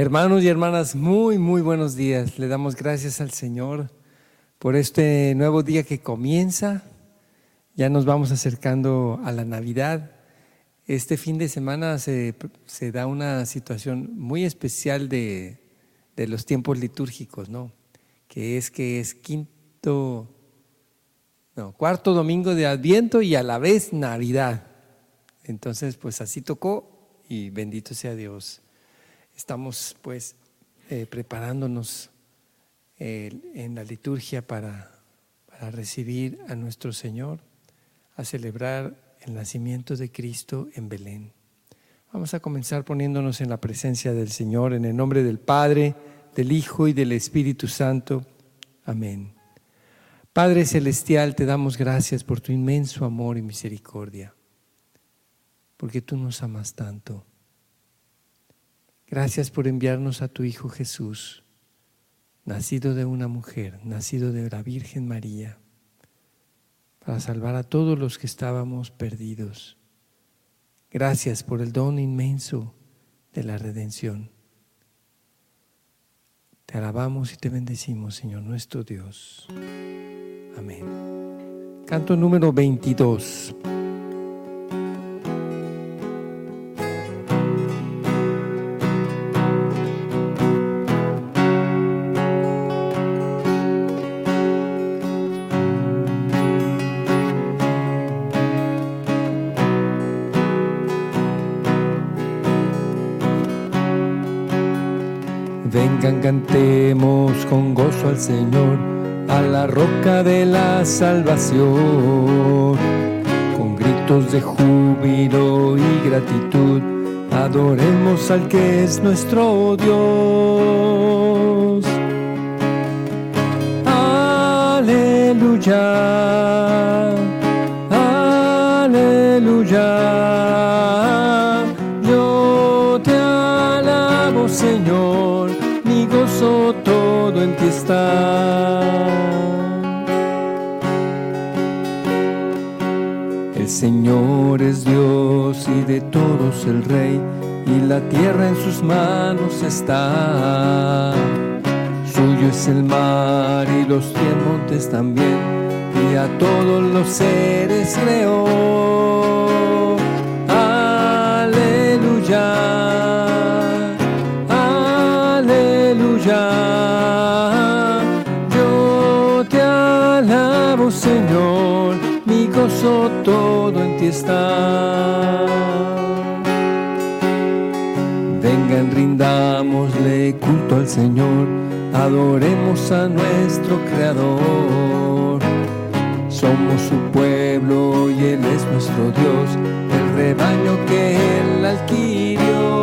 Hermanos y hermanas, muy, muy buenos días. Le damos gracias al Señor por este nuevo día que comienza. Ya nos vamos acercando a la Navidad. Este fin de semana se, da una situación muy especial de, de los tiempos litúrgicos, ¿no? Que es que es quinto, no, cuarto domingo de Adviento y a la vez Navidad. Entonces, pues así tocó y bendito sea Dios. Estamos pues eh, preparándonos eh, en la liturgia para, para recibir a nuestro Señor, a celebrar el nacimiento de Cristo en Belén. Vamos a comenzar poniéndonos en la presencia del Señor, en el nombre del Padre, del Hijo y del Espíritu Santo. Amén. Padre Celestial, te damos gracias por tu inmenso amor y misericordia, porque tú nos amas tanto. Gracias por enviarnos a tu Hijo Jesús, nacido de una mujer, nacido de la Virgen María, para salvar a todos los que estábamos perdidos. Gracias por el don inmenso de la redención. Te alabamos y te bendecimos, Señor nuestro Dios. Amén. Canto número 22. Vengan, cantemos con gozo al Señor, a la roca de la salvación. Con gritos de júbilo y gratitud, adoremos al que es nuestro Dios. Aleluya, El Señor es Dios y de todos el Rey, y la tierra en sus manos está. Suyo es el mar y los cien montes también, y a todos los seres creó. Todo en ti está. Vengan, rindámosle culto al Señor, adoremos a nuestro Creador. Somos su pueblo y Él es nuestro Dios, el rebaño que Él adquirió.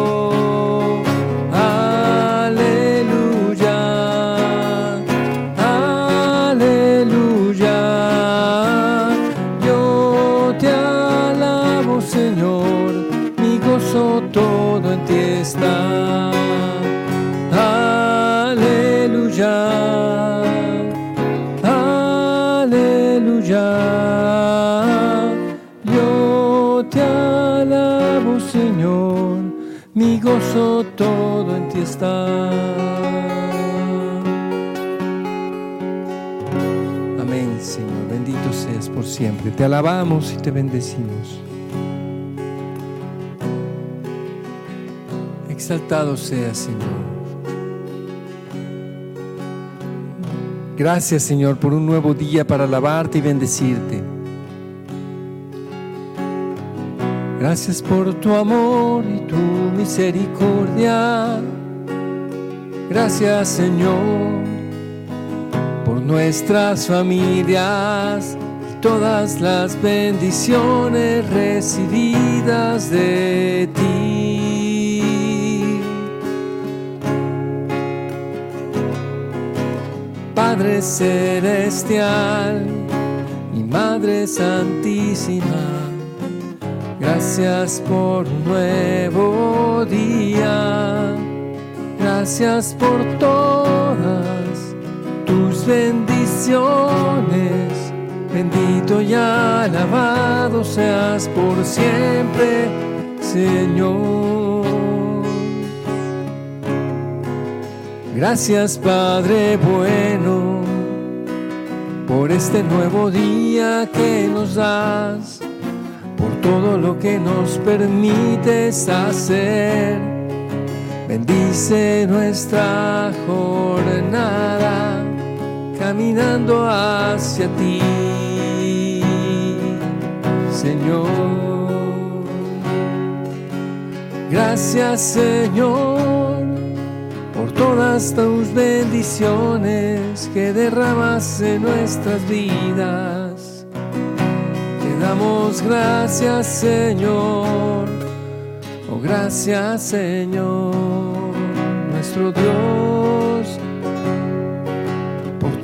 Gozo todo en ti está. Amén, Señor, bendito seas por siempre. Te alabamos y te bendecimos. Exaltado seas, Señor. Gracias, Señor, por un nuevo día para alabarte y bendecirte. Gracias por tu amor y tu misericordia. Gracias, Señor, por nuestras familias y todas las bendiciones recibidas de ti. Padre Celestial y Madre Santísima, gracias por un nuevo día, gracias por todas tus bendiciones. Bendito y alabado seas por siempre, Señor. Gracias Padre bueno por este nuevo día que nos das, por todo lo que nos permites hacer. Bendice nuestra jornada caminando hacia ti, Señor. Gracias Señor por todas tus bendiciones que derramas en nuestras vidas. Damos gracias Señor, oh gracias Señor, nuestro Dios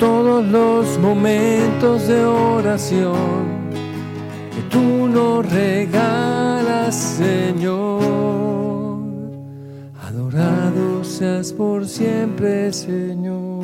todos los momentos de oración que tú nos regalas, Señor. Adorado seas por siempre, Señor.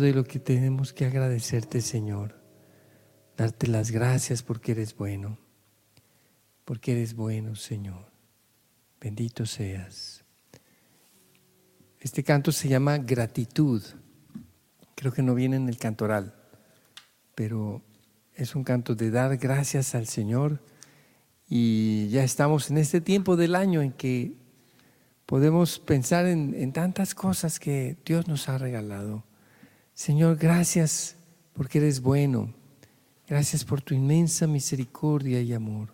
De lo que tenemos que agradecerte, Señor. Darte las gracias porque eres bueno. Porque eres bueno, Señor. Bendito seas. Este canto se llama gratitud. Creo que no viene en el cantoral, pero es un canto de dar gracias al Señor. Y ya estamos en este tiempo del año en que podemos pensar en, tantas cosas que Dios nos ha regalado Señor, gracias porque eres bueno. Gracias por tu inmensa misericordia y amor.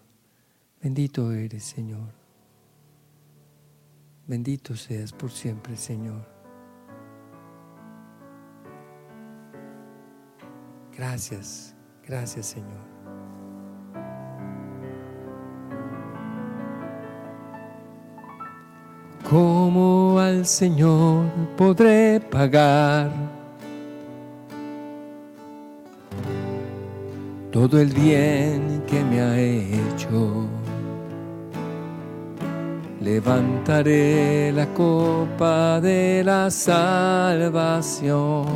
Bendito eres, Señor. Bendito seas por siempre, Señor. Gracias, gracias, Señor. ¿Cómo al Señor podré pagar? Todo el bien que me ha hecho. Levantaré la copa de la salvación.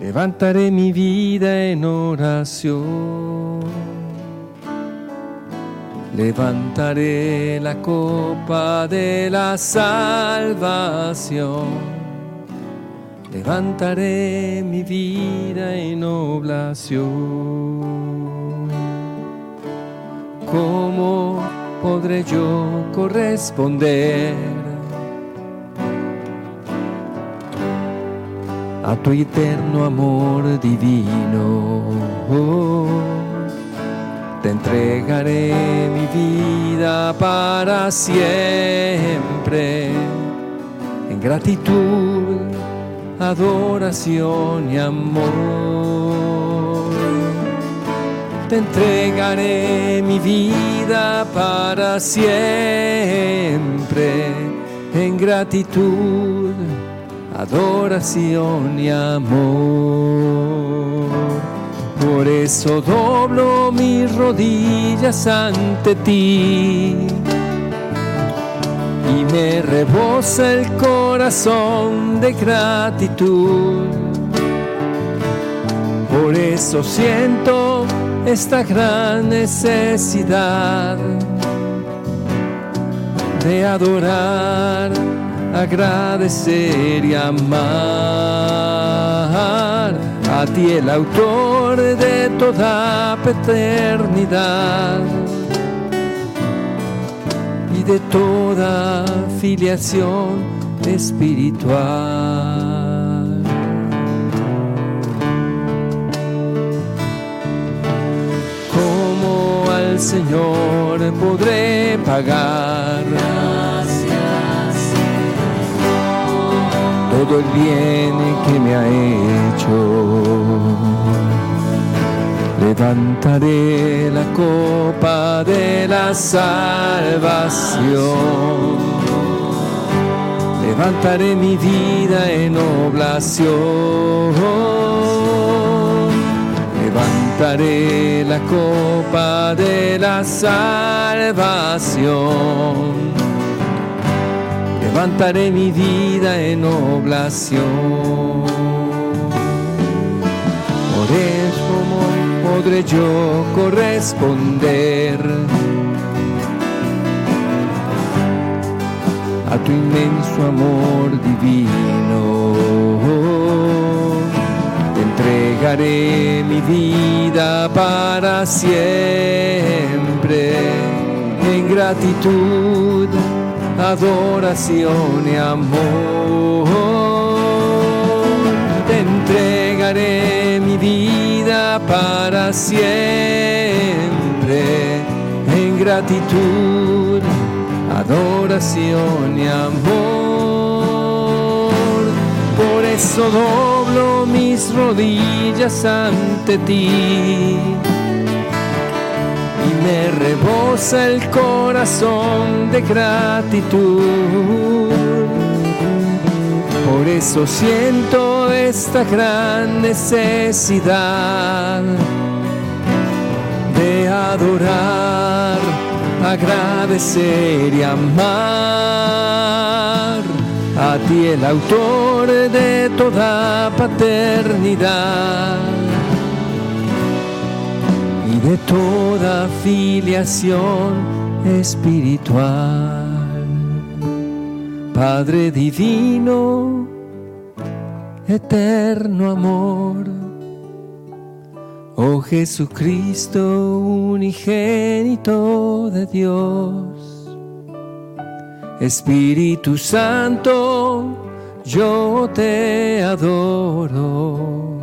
Levantaré mi vida en oración. Levantaré la copa de la salvación levantaré mi vida en oblación. ¿Cómo podré yo corresponder a tu eterno amor divino? te entregaré mi vida para siempre en gratitud adoración y amor. Te entregaré mi vida para siempre en gratitud, adoración y amor. Por eso doblo mis rodillas ante ti y me rebosa el corazón de gratitud. Por eso siento esta gran necesidad de adorar, agradecer y amar a ti el autor de toda paternidad de toda filiación espiritual. ¿Cómo al Señor podré pagar? Gracias, Todo el bien que me ha hecho levantaré la copa de la salvación. Levantaré mi vida en oblación. Levantaré la copa de la salvación. Levantaré mi vida en oblación. Eso podré yo corresponder a tu inmenso amor divino. Entregaré mi vida para siempre en gratitud, adoración y amor. Para siempre en gratitud adoración y amor. Por eso doblo mis rodillas ante ti y me rebosa el corazón de gratitud. Eso siento esta gran necesidad de adorar agradecer y amar a ti el autor de toda paternidad y de toda filiación espiritual. Padre divino, eterno amor. Oh Jesucristo unigénito de Dios, Espíritu Santo, yo te adoro.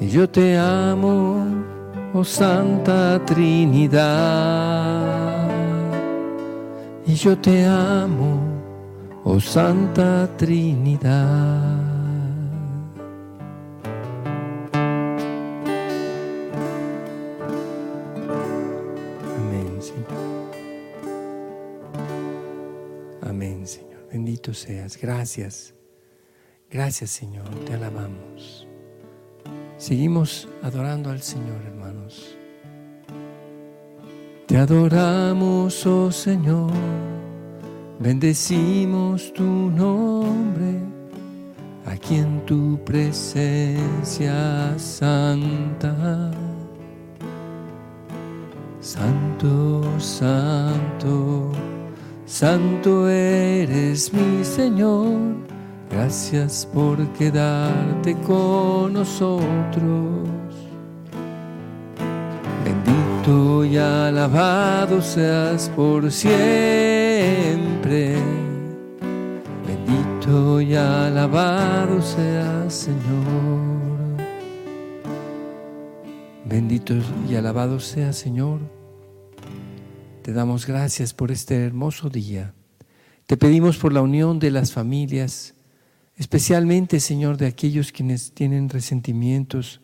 Y yo te amo, oh Santa Trinidad, y yo te amo, oh Santa Trinidad. Bendito seas. Gracias. Gracias Señor. Te alabamos. Seguimos adorando al Señor, hermanos. Te adoramos, oh Señor. Bendecimos tu nombre aquí en tu presencia santa. Santo, santo Santo eres mi Señor, gracias por quedarte con nosotros. Bendito y alabado seas por siempre. Bendito y alabado seas, Señor. Bendito y alabado seas, Señor te damos gracias por este hermoso día. Te pedimos por la unión de las familias, especialmente, Señor, de aquellos quienes tienen resentimientos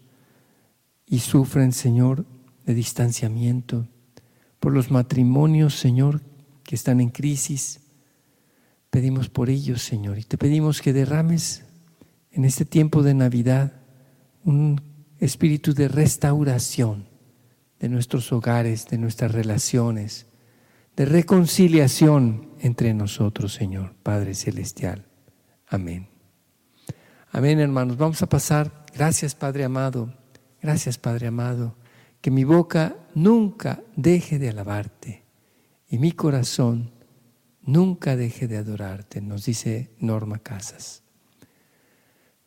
y sufren, Señor, de distanciamiento, por los matrimonios, Señor, que están en crisis. Pedimos por ellos, Señor, y te pedimos que derrames en este tiempo de Navidad un espíritu de restauración de nuestros hogares, de nuestras relaciones, de reconciliación entre nosotros, Señor, Padre Celestial. Amén. Amén, hermanos. Vamos a pasar. Gracias, Padre amado. Gracias, Padre amado. Que mi boca nunca deje de alabarte y mi corazón nunca deje de adorarte, nos dice Norma Casas.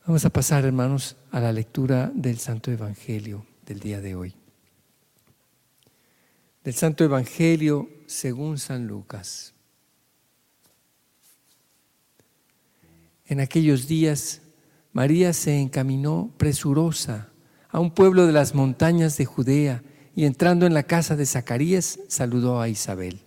Vamos a pasar, hermanos, a la lectura del Santo Evangelio del día de hoy. Del Santo Evangelio según San Lucas. En aquellos días, María se encaminó presurosa a un pueblo de las montañas de Judea y entrando en la casa de Zacarías, saludó a Isabel.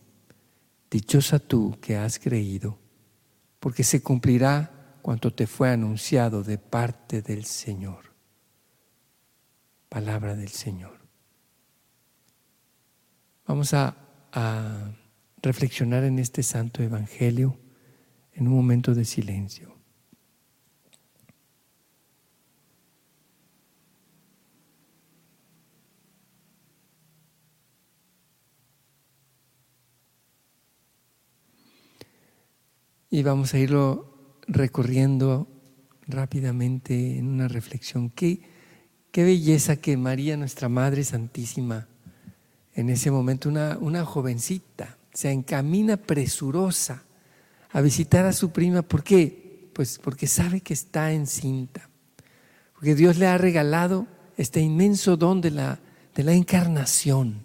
Dichosa tú que has creído, porque se cumplirá cuanto te fue anunciado de parte del Señor. Palabra del Señor. Vamos a, a reflexionar en este santo evangelio en un momento de silencio. Y vamos a irlo recorriendo rápidamente en una reflexión. Qué, qué belleza que María, nuestra Madre Santísima, en ese momento, una, una jovencita, se encamina presurosa a visitar a su prima. ¿Por qué? Pues porque sabe que está encinta. Porque Dios le ha regalado este inmenso don de la, de la encarnación.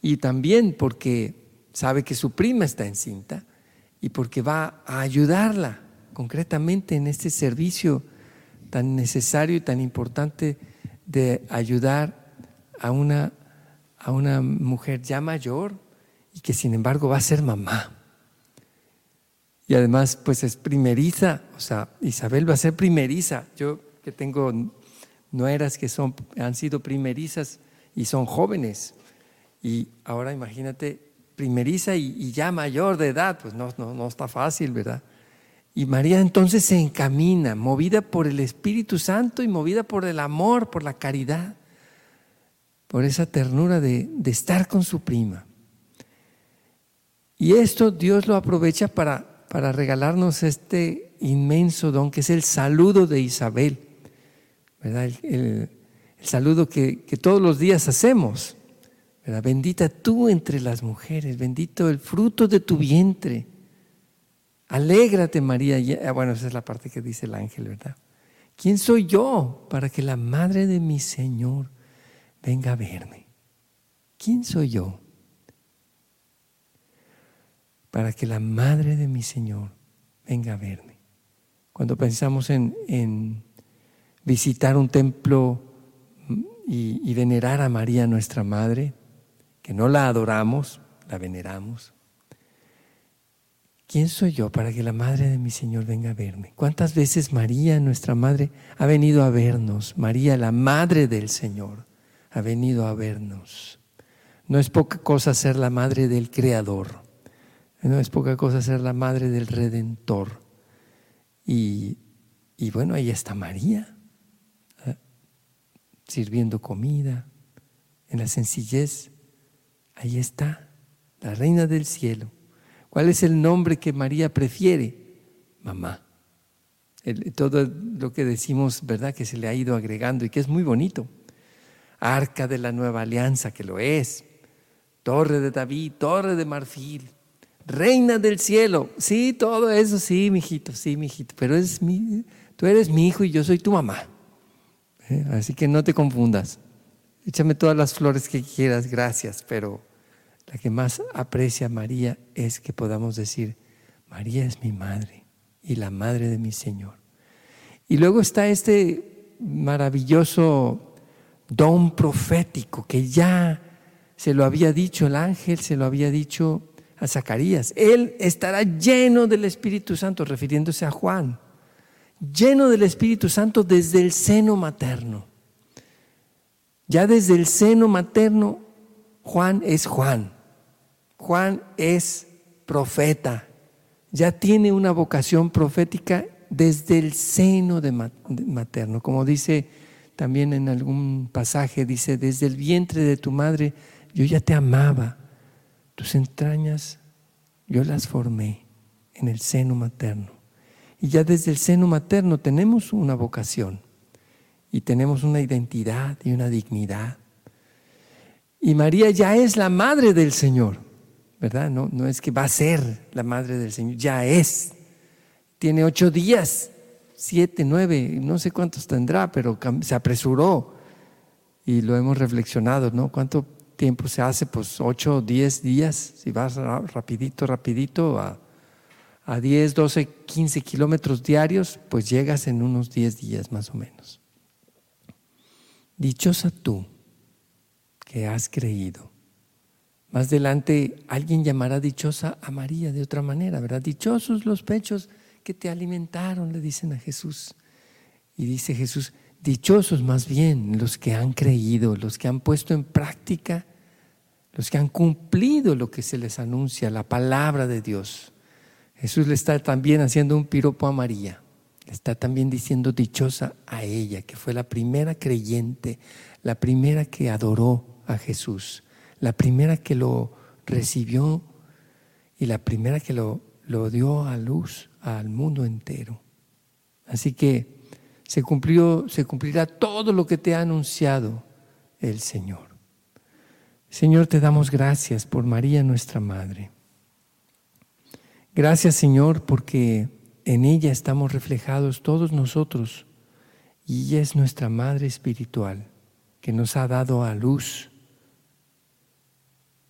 Y también porque sabe que su prima está encinta y porque va a ayudarla concretamente en este servicio tan necesario y tan importante de ayudar a una, a una mujer ya mayor y que sin embargo va a ser mamá. Y además pues es primeriza, o sea, Isabel va a ser primeriza. Yo que tengo nueras que son, han sido primerizas y son jóvenes. Y ahora imagínate primeriza y, ya mayor de edad, pues no, no, no está fácil, ¿verdad? Y María entonces se encamina, movida por el Espíritu Santo y movida por el amor, por la caridad, por esa ternura de, de, estar con su prima. Y esto Dios lo aprovecha para, para regalarnos este inmenso don que es el saludo de Isabel, ¿verdad? El, saludo que todos los días hacemos. Bendita tú entre las mujeres, bendito el fruto de tu vientre. Alégrate María. Ah, bueno, esa es la parte que dice el ángel, ¿verdad? ¿Quién soy yo para que la madre de mi Señor venga a verme? ¿Quién soy yo para que la madre de mi Señor venga a verme? Cuando pensamos en, visitar un templo y venerar a María, nuestra madre, que no la adoramos, la veneramos. ¿Quién soy yo para que la madre de mi Señor venga a verme? ¿Cuántas veces María, nuestra madre, ha venido a vernos? María, la madre del Señor, ha venido a vernos. No es poca cosa ser la madre del Creador. No es poca cosa ser la madre del Redentor. Y, y bueno, ahí está María, ¿eh? sirviendo comida, en la sencillez Ahí está, la reina del cielo. ¿Cuál es el nombre que María prefiere? Mamá. Todo lo que decimos, ¿verdad? Que se le ha ido agregando y que es muy bonito. Arca de la nueva alianza, que lo es. Torre de David, torre de marfil. Reina del cielo. Sí, todo eso, sí, mijito, sí, mijito. Pero es mi, tú eres mi hijo y yo soy tu mamá. ¿Eh? Así que no te confundas. Échame todas las flores que quieras, gracias, pero la que más aprecia a María es que podamos decir, María es mi madre y la madre de mi Señor. Y luego está este maravilloso don profético que ya se lo había dicho el ángel, se lo había dicho a Zacarías. Él estará lleno del Espíritu Santo, refiriéndose a Juan, lleno del Espíritu Santo desde el seno materno. Ya desde el seno materno, Juan es Juan. Juan es profeta. Ya tiene una vocación profética desde el seno de materno. Como dice también en algún pasaje, dice, desde el vientre de tu madre yo ya te amaba. Tus entrañas yo las formé en el seno materno. Y ya desde el seno materno tenemos una vocación y tenemos una identidad y una dignidad. Y María ya es la madre del Señor, ¿verdad? No, no es que va a ser la madre del Señor, ya es. Tiene ocho días siete, nueve, no sé cuántos tendrá, pero se apresuró y lo hemos reflexionado, ¿no? ¿Cuánto tiempo se hace? Pues ocho, diez días, si vas rapidito, rapidito a, a 10, 12, 15 kilómetros diarios, pues llegas en unos 10 días más o menos. Dichosa tú que has creído. Más adelante alguien llamará dichosa a María de otra manera, ¿verdad? Dichosos los pechos que te alimentaron, le dicen a Jesús. Y dice Jesús, dichosos más bien los que han creído, los que han puesto en práctica, los que han cumplido lo que se les anuncia, la palabra de Dios. Jesús le está también haciendo un piropo a María. Le está también diciendo dichosa a ella, que fue la primera creyente, la primera que adoró a Jesús, la primera que lo recibió y la primera que lo, lo dio a luz al mundo entero. Así que se, cumplió, se cumplirá todo lo que te ha anunciado el Señor. Señor, te damos gracias por María nuestra Madre. Gracias Señor porque en ella estamos reflejados todos nosotros y ella es nuestra Madre Espiritual que nos ha dado a luz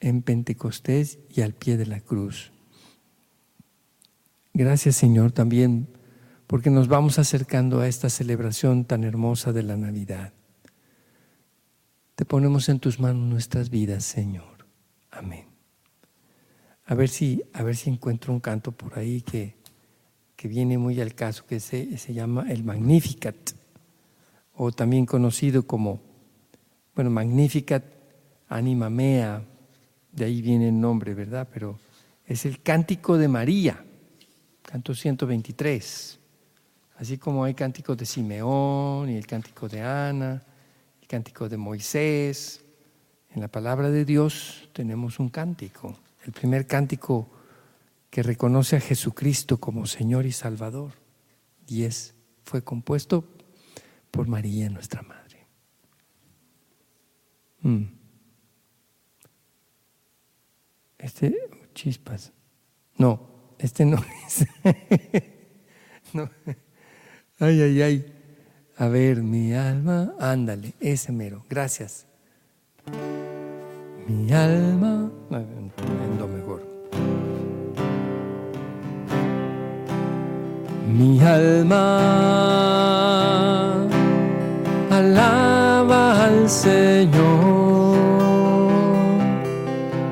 en Pentecostés y al pie de la cruz. Gracias Señor también porque nos vamos acercando a esta celebración tan hermosa de la Navidad. Te ponemos en tus manos nuestras vidas, Señor. Amén. A ver si, a ver si encuentro un canto por ahí que, que viene muy al caso, que se, se llama el Magnificat, o también conocido como, bueno, Magnificat Anima Mea, de ahí viene el nombre, ¿verdad? Pero es el Cántico de María canto 123. Así como hay cánticos de Simeón y el cántico de Ana, el cántico de Moisés, en la palabra de Dios tenemos un cántico, el primer cántico que reconoce a Jesucristo como Señor y Salvador, y es, fue compuesto por María, nuestra Madre. Mm. Este, chispas. No, este no es. no. Ay, ay, ay. A ver, mi alma, ándale, ese mero. Gracias. Mi alma, no, mejor. Mi alma alaba al Señor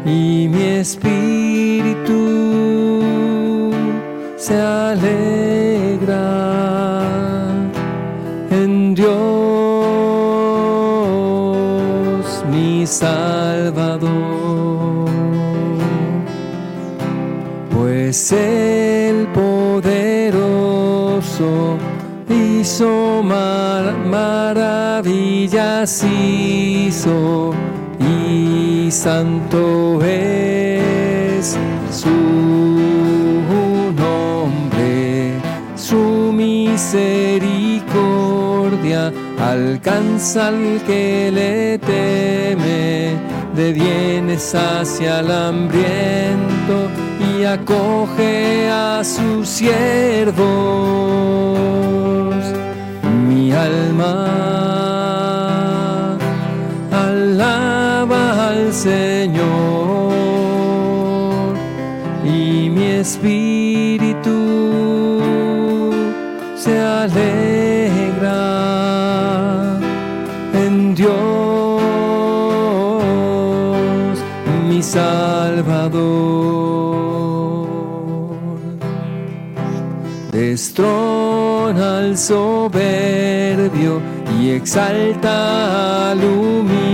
y mi espíritu se alegra en Dios mi Salvador, pues el poderoso hizo maravillas hizo santo es su misericordia alcanza al que le teme, de bienes hacia el hambriento y acoge a sus siervos. Mi alma Señor y mi espíritu se alegra en Dios, mi Salvador. Destrona al soberbio y exalta al humilde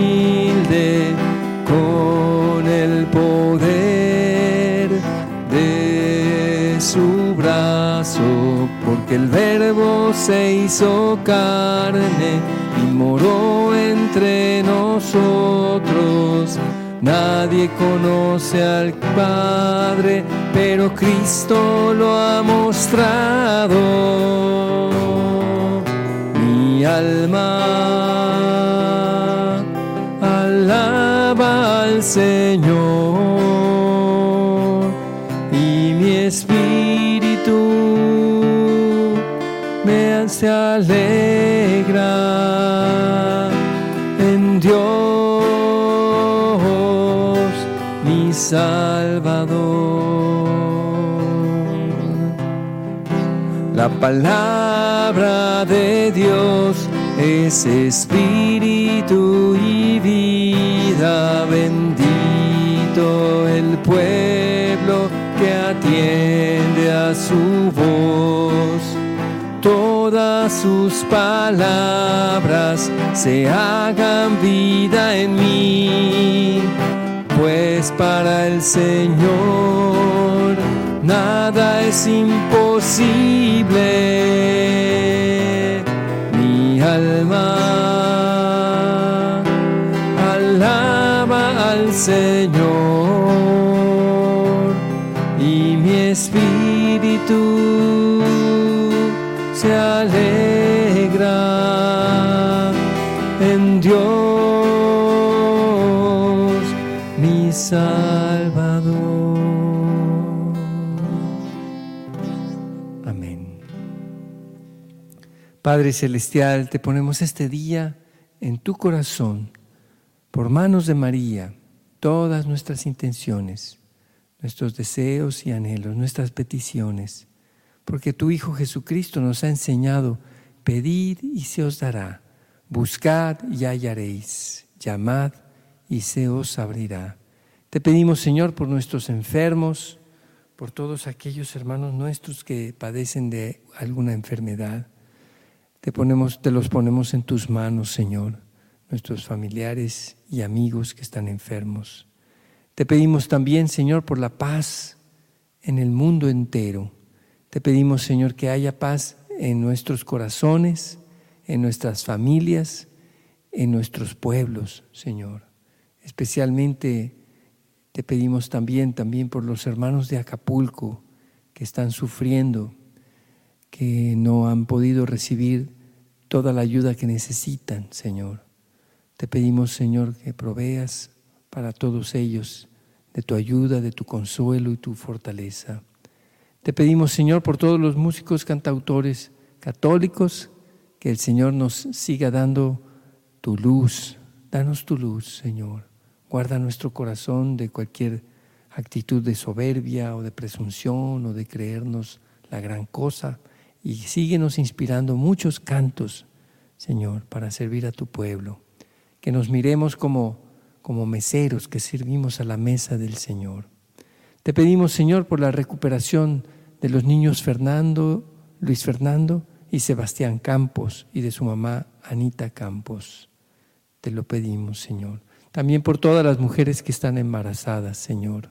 porque el verbo se hizo carne y moró entre nosotros. Nadie conoce al Padre, pero Cristo lo ha mostrado. Mi alma alaba al Señor se alegra en Dios, mi Salvador. La palabra de Dios es espíritu y vida. Bendito el pueblo que atiende a su. Todas sus palabras se hagan vida en mí, pues para el Señor nada es imposible. Mi alma alaba al Señor y mi espíritu se alegra en Dios, mi Salvador. Amén. Padre Celestial, te ponemos este día en tu corazón, por manos de María, todas nuestras intenciones, nuestros deseos y anhelos, nuestras peticiones, porque tu Hijo Jesucristo nos ha enseñado, pedid y se os dará, buscad y hallaréis, llamad y se os abrirá. Te pedimos, Señor, por nuestros enfermos, por todos aquellos hermanos nuestros que padecen de alguna enfermedad. Te, ponemos, te los ponemos en tus manos, Señor, nuestros familiares y amigos que están enfermos. Te pedimos también, Señor, por la paz en el mundo entero. Te pedimos, Señor, que haya paz en nuestros corazones, en nuestras familias, en nuestros pueblos, Señor. Especialmente te pedimos también, también por los hermanos de Acapulco que están sufriendo, que no han podido recibir toda la ayuda que necesitan, Señor. Te pedimos, Señor, que proveas para todos ellos de tu ayuda, de tu consuelo y tu fortaleza. Te pedimos, Señor, por todos los músicos cantautores católicos, que el Señor nos siga dando tu luz. Danos tu luz, Señor. Guarda nuestro corazón de cualquier actitud de soberbia o de presunción o de creernos la gran cosa. Y síguenos inspirando muchos cantos, Señor, para servir a tu pueblo. Que nos miremos como, como meseros que servimos a la mesa del Señor. Te pedimos, Señor, por la recuperación de los niños Fernando, Luis Fernando y Sebastián Campos y de su mamá Anita Campos. Te lo pedimos, Señor. También por todas las mujeres que están embarazadas, Señor.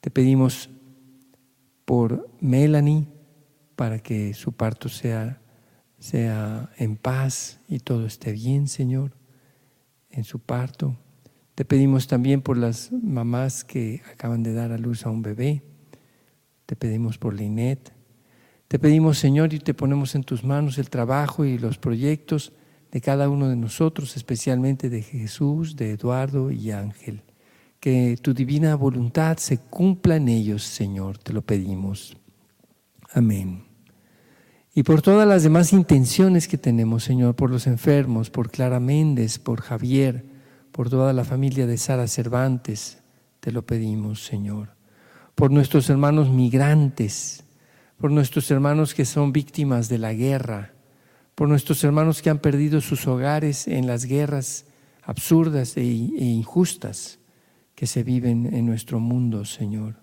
Te pedimos por Melanie para que su parto sea, sea en paz y todo esté bien, Señor, en su parto. Te pedimos también por las mamás que acaban de dar a luz a un bebé. Te pedimos por Linet. Te pedimos, Señor, y te ponemos en tus manos el trabajo y los proyectos de cada uno de nosotros, especialmente de Jesús, de Eduardo y Ángel. Que tu divina voluntad se cumpla en ellos, Señor, te lo pedimos. Amén. Y por todas las demás intenciones que tenemos, Señor, por los enfermos, por Clara Méndez, por Javier, por toda la familia de Sara Cervantes, te lo pedimos, Señor. Por nuestros hermanos migrantes, por nuestros hermanos que son víctimas de la guerra, por nuestros hermanos que han perdido sus hogares en las guerras absurdas e, e injustas que se viven en nuestro mundo, Señor.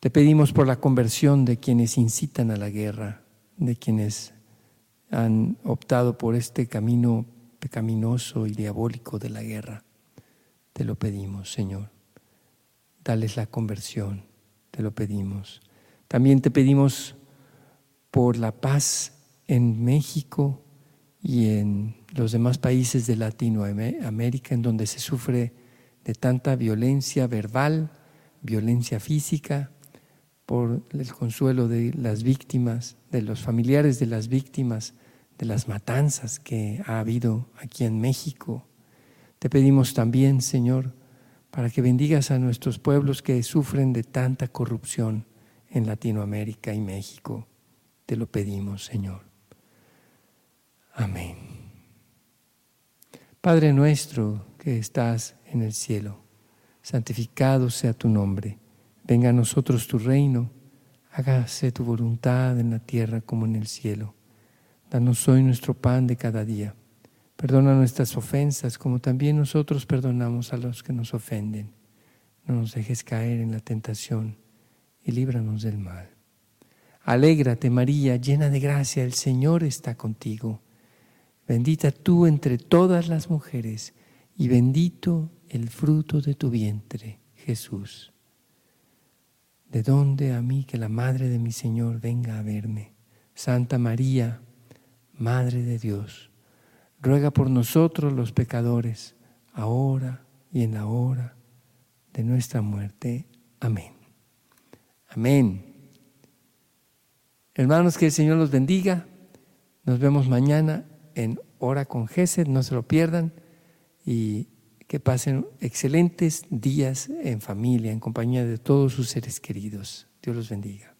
Te pedimos por la conversión de quienes incitan a la guerra, de quienes han optado por este camino pecaminoso y diabólico de la guerra. Te lo pedimos, Señor. Dales la conversión, te lo pedimos. También te pedimos por la paz en México y en los demás países de Latinoamérica en donde se sufre de tanta violencia verbal, violencia física, por el consuelo de las víctimas, de los familiares de las víctimas, de las matanzas que ha habido aquí en México. Te pedimos también, Señor, para que bendigas a nuestros pueblos que sufren de tanta corrupción en Latinoamérica y México. Te lo pedimos, Señor. Amén. Padre nuestro que estás en el cielo, santificado sea tu nombre. Venga a nosotros tu reino. Hágase tu voluntad en la tierra como en el cielo. Danos hoy nuestro pan de cada día. Perdona nuestras ofensas como también nosotros perdonamos a los que nos ofenden. No nos dejes caer en la tentación y líbranos del mal. Alégrate María, llena de gracia, el Señor está contigo. Bendita tú entre todas las mujeres y bendito el fruto de tu vientre, Jesús. ¿De dónde a mí que la Madre de mi Señor venga a verme? Santa María, Madre de Dios, ruega por nosotros los pecadores, ahora y en la hora de nuestra muerte. Amén. Amén. Hermanos, que el Señor los bendiga. Nos vemos mañana en Hora con Gesed, no se lo pierdan y que pasen excelentes días en familia, en compañía de todos sus seres queridos. Dios los bendiga.